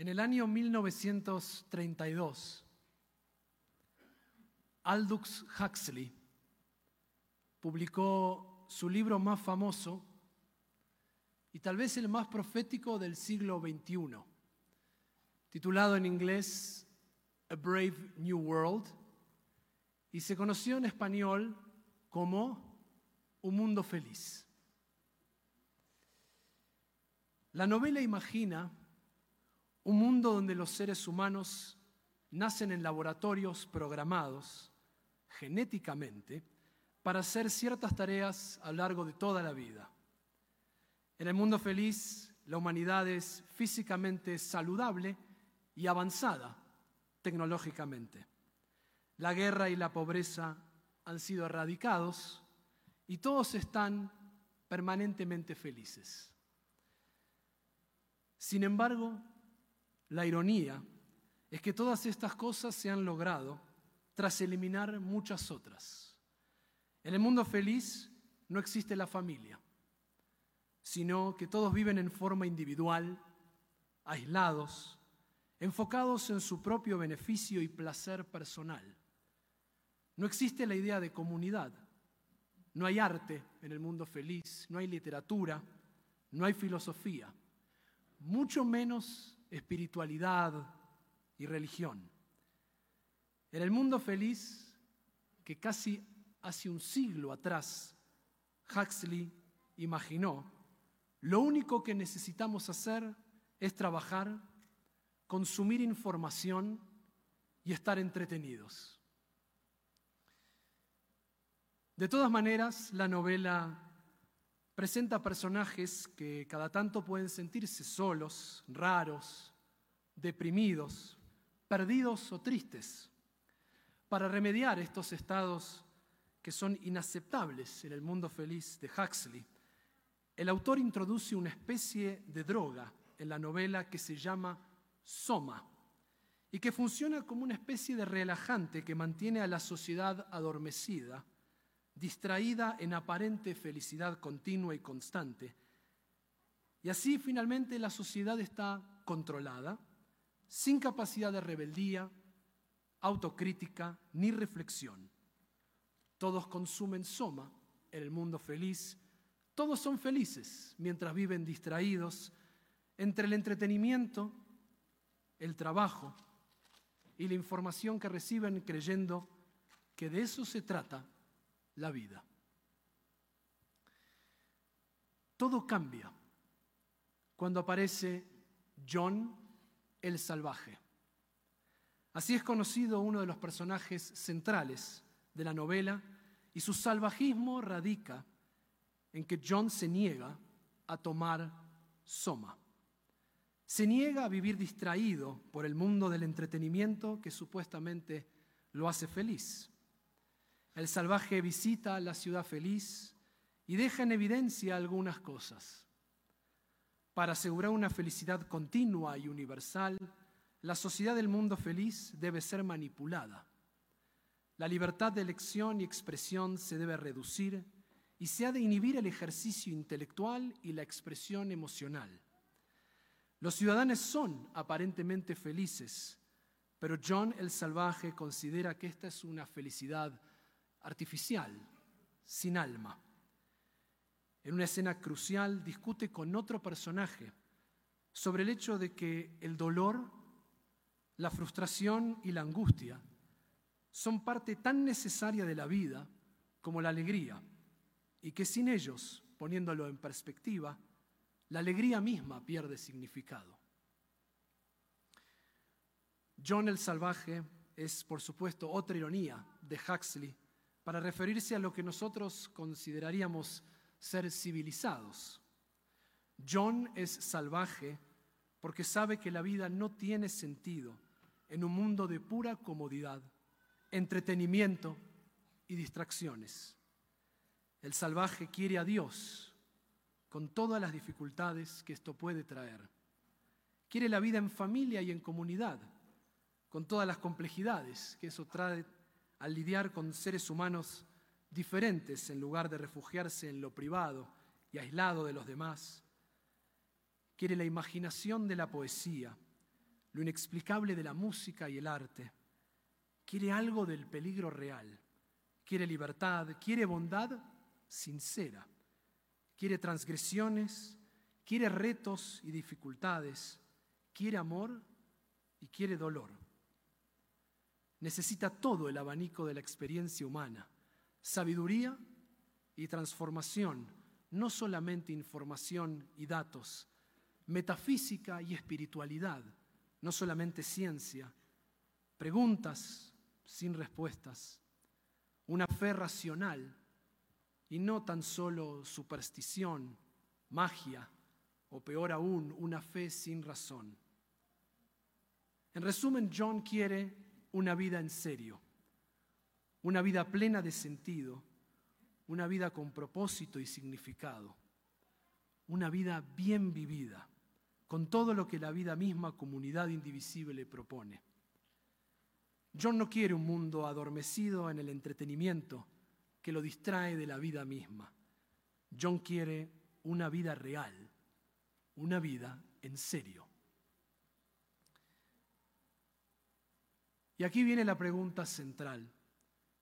En el año 1932, Aldous Huxley publicó su libro más famoso y tal vez el más profético del siglo XXI, titulado en inglés A Brave New World, y se conoció en español como Un Mundo Feliz. La novela imagina un mundo donde los seres humanos nacen en laboratorios programados genéticamente para hacer ciertas tareas a lo largo de toda la vida. En el mundo feliz, la humanidad es físicamente saludable y avanzada tecnológicamente. La guerra y la pobreza han sido erradicados y todos están permanentemente felices. Sin embargo, la ironía es que todas estas cosas se han logrado tras eliminar muchas otras. En el mundo feliz no existe la familia, sino que todos viven en forma individual, aislados, enfocados en su propio beneficio y placer personal. No existe la idea de comunidad. No hay arte en el mundo feliz, no hay literatura, no hay filosofía, mucho menos espiritualidad y religión. En el mundo feliz, que casi hace un siglo atrás Huxley imaginó, lo único que necesitamos hacer es trabajar, consumir información y estar entretenidos. De todas maneras, la novela presenta personajes que cada tanto pueden sentirse solos, raros, deprimidos, perdidos o tristes. Para remediar estos estados que son inaceptables en el mundo feliz de Huxley, el autor introduce una especie de droga en la novela que se llama soma y que funciona como una especie de relajante que mantiene a la sociedad adormecida distraída en aparente felicidad continua y constante. Y así finalmente la sociedad está controlada, sin capacidad de rebeldía, autocrítica ni reflexión. Todos consumen soma en el mundo feliz, todos son felices mientras viven distraídos entre el entretenimiento, el trabajo y la información que reciben creyendo que de eso se trata la vida. Todo cambia cuando aparece John el Salvaje. Así es conocido uno de los personajes centrales de la novela y su salvajismo radica en que John se niega a tomar soma. Se niega a vivir distraído por el mundo del entretenimiento que supuestamente lo hace feliz. El salvaje visita la ciudad feliz y deja en evidencia algunas cosas. Para asegurar una felicidad continua y universal, la sociedad del mundo feliz debe ser manipulada. La libertad de elección y expresión se debe reducir y se ha de inhibir el ejercicio intelectual y la expresión emocional. Los ciudadanos son aparentemente felices, pero John el Salvaje considera que esta es una felicidad artificial, sin alma. En una escena crucial discute con otro personaje sobre el hecho de que el dolor, la frustración y la angustia son parte tan necesaria de la vida como la alegría y que sin ellos, poniéndolo en perspectiva, la alegría misma pierde significado. John el Salvaje es, por supuesto, otra ironía de Huxley para referirse a lo que nosotros consideraríamos ser civilizados. John es salvaje porque sabe que la vida no tiene sentido en un mundo de pura comodidad, entretenimiento y distracciones. El salvaje quiere a Dios con todas las dificultades que esto puede traer. Quiere la vida en familia y en comunidad, con todas las complejidades que eso trae al lidiar con seres humanos diferentes en lugar de refugiarse en lo privado y aislado de los demás. Quiere la imaginación de la poesía, lo inexplicable de la música y el arte. Quiere algo del peligro real. Quiere libertad, quiere bondad sincera. Quiere transgresiones, quiere retos y dificultades. Quiere amor y quiere dolor. Necesita todo el abanico de la experiencia humana, sabiduría y transformación, no solamente información y datos, metafísica y espiritualidad, no solamente ciencia, preguntas sin respuestas, una fe racional y no tan solo superstición, magia o peor aún, una fe sin razón. En resumen, John quiere una vida en serio, una vida plena de sentido, una vida con propósito y significado, una vida bien vivida, con todo lo que la vida misma, comunidad indivisible, le propone. John no quiere un mundo adormecido en el entretenimiento que lo distrae de la vida misma. John quiere una vida real, una vida en serio. Y aquí viene la pregunta central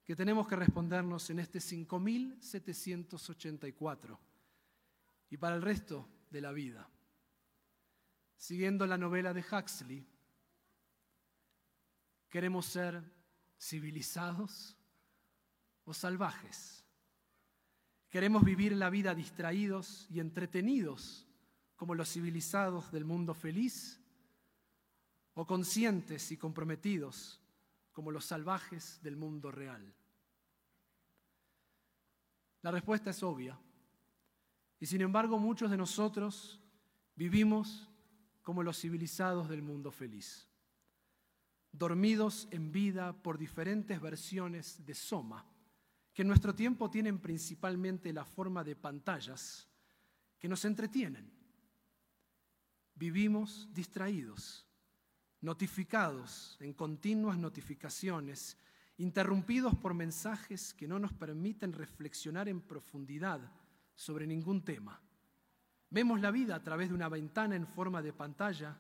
que tenemos que respondernos en este 5784 y para el resto de la vida. Siguiendo la novela de Huxley, ¿queremos ser civilizados o salvajes? ¿Queremos vivir la vida distraídos y entretenidos como los civilizados del mundo feliz? ¿O conscientes y comprometidos como los salvajes del mundo real? La respuesta es obvia. Y sin embargo muchos de nosotros vivimos como los civilizados del mundo feliz, dormidos en vida por diferentes versiones de soma, que en nuestro tiempo tienen principalmente la forma de pantallas que nos entretienen. Vivimos distraídos notificados en continuas notificaciones, interrumpidos por mensajes que no nos permiten reflexionar en profundidad sobre ningún tema. Vemos la vida a través de una ventana en forma de pantalla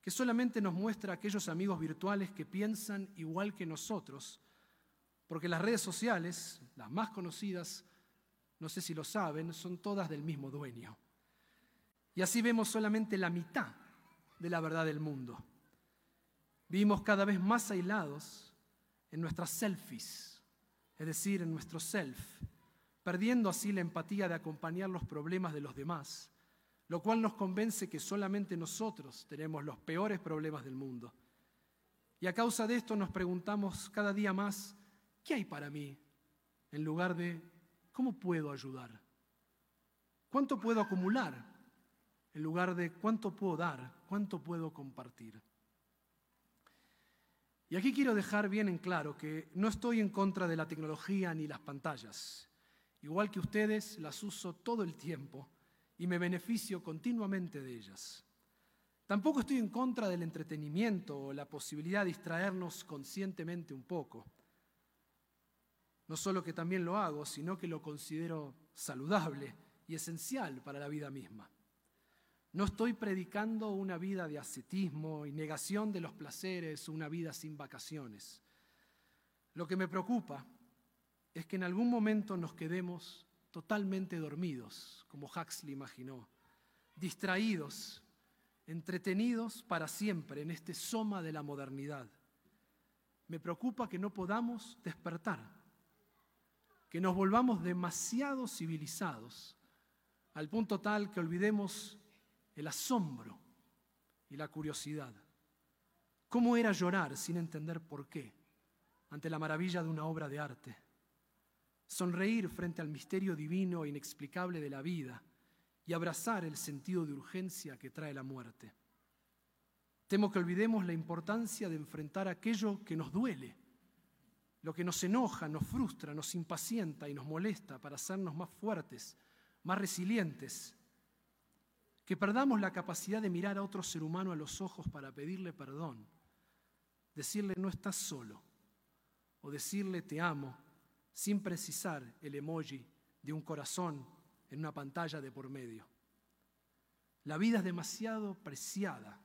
que solamente nos muestra a aquellos amigos virtuales que piensan igual que nosotros, porque las redes sociales, las más conocidas, no sé si lo saben, son todas del mismo dueño. Y así vemos solamente la mitad de la verdad del mundo. Vivimos cada vez más aislados en nuestras selfies, es decir, en nuestro self, perdiendo así la empatía de acompañar los problemas de los demás, lo cual nos convence que solamente nosotros tenemos los peores problemas del mundo. Y a causa de esto nos preguntamos cada día más, ¿qué hay para mí? En lugar de, ¿cómo puedo ayudar? ¿Cuánto puedo acumular? En lugar de, ¿cuánto puedo dar? ¿Cuánto puedo compartir? Y aquí quiero dejar bien en claro que no estoy en contra de la tecnología ni las pantallas. Igual que ustedes, las uso todo el tiempo y me beneficio continuamente de ellas. Tampoco estoy en contra del entretenimiento o la posibilidad de distraernos conscientemente un poco. No solo que también lo hago, sino que lo considero saludable y esencial para la vida misma. No estoy predicando una vida de ascetismo y negación de los placeres, una vida sin vacaciones. Lo que me preocupa es que en algún momento nos quedemos totalmente dormidos, como Huxley imaginó, distraídos, entretenidos para siempre en este soma de la modernidad. Me preocupa que no podamos despertar, que nos volvamos demasiado civilizados, al punto tal que olvidemos el asombro y la curiosidad. ¿Cómo era llorar sin entender por qué ante la maravilla de una obra de arte? Sonreír frente al misterio divino e inexplicable de la vida y abrazar el sentido de urgencia que trae la muerte. Temo que olvidemos la importancia de enfrentar aquello que nos duele, lo que nos enoja, nos frustra, nos impacienta y nos molesta para hacernos más fuertes, más resilientes que perdamos la capacidad de mirar a otro ser humano a los ojos para pedirle perdón, decirle no estás solo, o decirle te amo, sin precisar el emoji de un corazón en una pantalla de por medio. La vida es demasiado preciada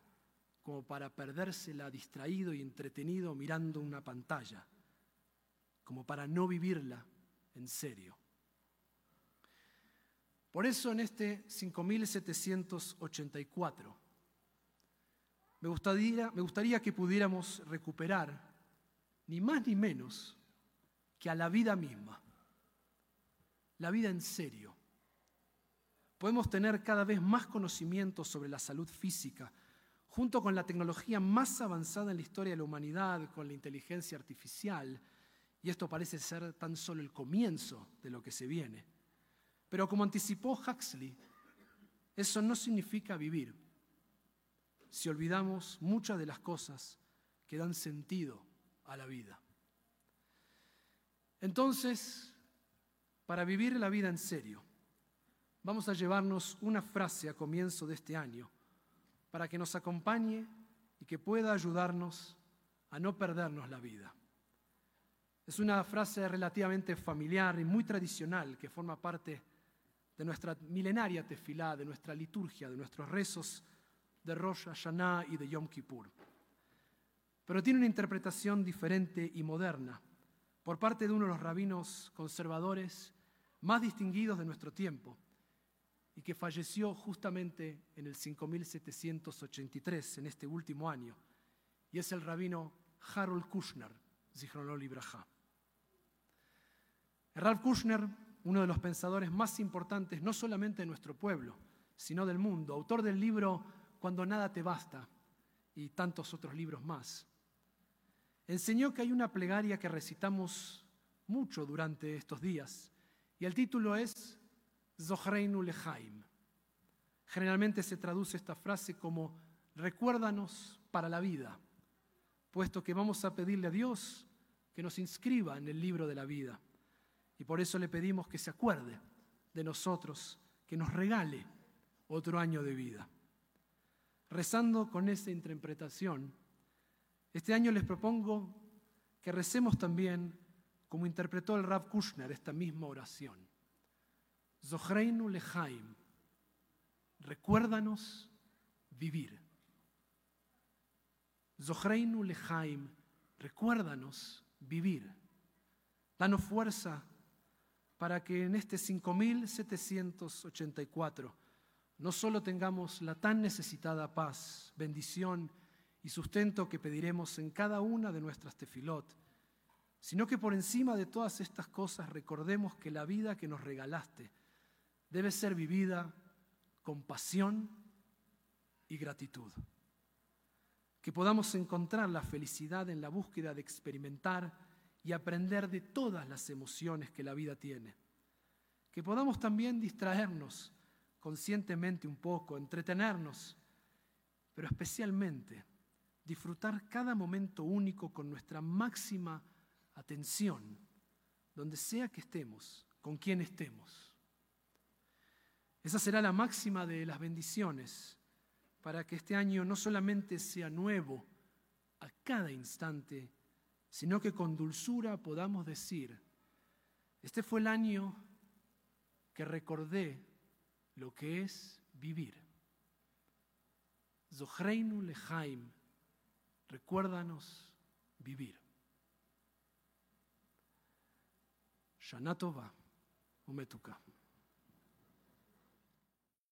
como para perdérsela distraído y entretenido mirando una pantalla, como para no vivirla en serio. Por eso en este 5784 me gustaría, me gustaría que pudiéramos recuperar ni más ni menos que a la vida misma, la vida en serio. Podemos tener cada vez más conocimiento sobre la salud física, junto con la tecnología más avanzada en la historia de la humanidad, con la inteligencia artificial, y esto parece ser tan solo el comienzo de lo que se viene. Pero como anticipó Huxley, eso no significa vivir si olvidamos muchas de las cosas que dan sentido a la vida. Entonces, para vivir la vida en serio, vamos a llevarnos una frase a comienzo de este año para que nos acompañe y que pueda ayudarnos a no perdernos la vida. Es una frase relativamente familiar y muy tradicional que forma parte de nuestra milenaria tefilá, de nuestra liturgia, de nuestros rezos de Rosh Hashanah y de Yom Kippur pero tiene una interpretación diferente y moderna por parte de uno de los rabinos conservadores más distinguidos de nuestro tiempo y que falleció justamente en el 5783, en este último año, y es el rabino Harold Kushner, Zichronol Ibrahá. Ralph Kushner, uno de los pensadores más importantes no solamente de nuestro pueblo, sino del mundo, autor del libro Cuando nada te basta y tantos otros libros más enseñó que hay una plegaria que recitamos mucho durante estos días y el título es Zohreinu Lehaim. Generalmente se traduce esta frase como recuérdanos para la vida, puesto que vamos a pedirle a Dios que nos inscriba en el libro de la vida. Y por eso le pedimos que se acuerde de nosotros, que nos regale otro año de vida. Rezando con esa interpretación, este año les propongo que recemos también como interpretó el Rav Kushner esta misma oración. Zohreinu lehaim, recuérdanos vivir. Zohreinu lehaim, recuérdanos vivir. Danos fuerza para que en este 5784 no solo tengamos la tan necesitada paz, bendición y sustento que pediremos en cada una de nuestras tefilot, sino que por encima de todas estas cosas recordemos que la vida que nos regalaste debe ser vivida con pasión y gratitud. Que podamos encontrar la felicidad en la búsqueda de experimentar y aprender de todas las emociones que la vida tiene. Que podamos también distraernos conscientemente un poco, entretenernos, pero especialmente disfrutar cada momento único con nuestra máxima atención, donde sea que estemos, con quien estemos. Esa será la máxima de las bendiciones para que este año no solamente sea nuevo a cada instante, sino que con dulzura podamos decir, este fue el año que recordé lo que es vivir. Zohreinu lehaim Recuérdanos vivir. Shana Tova, Umetuka.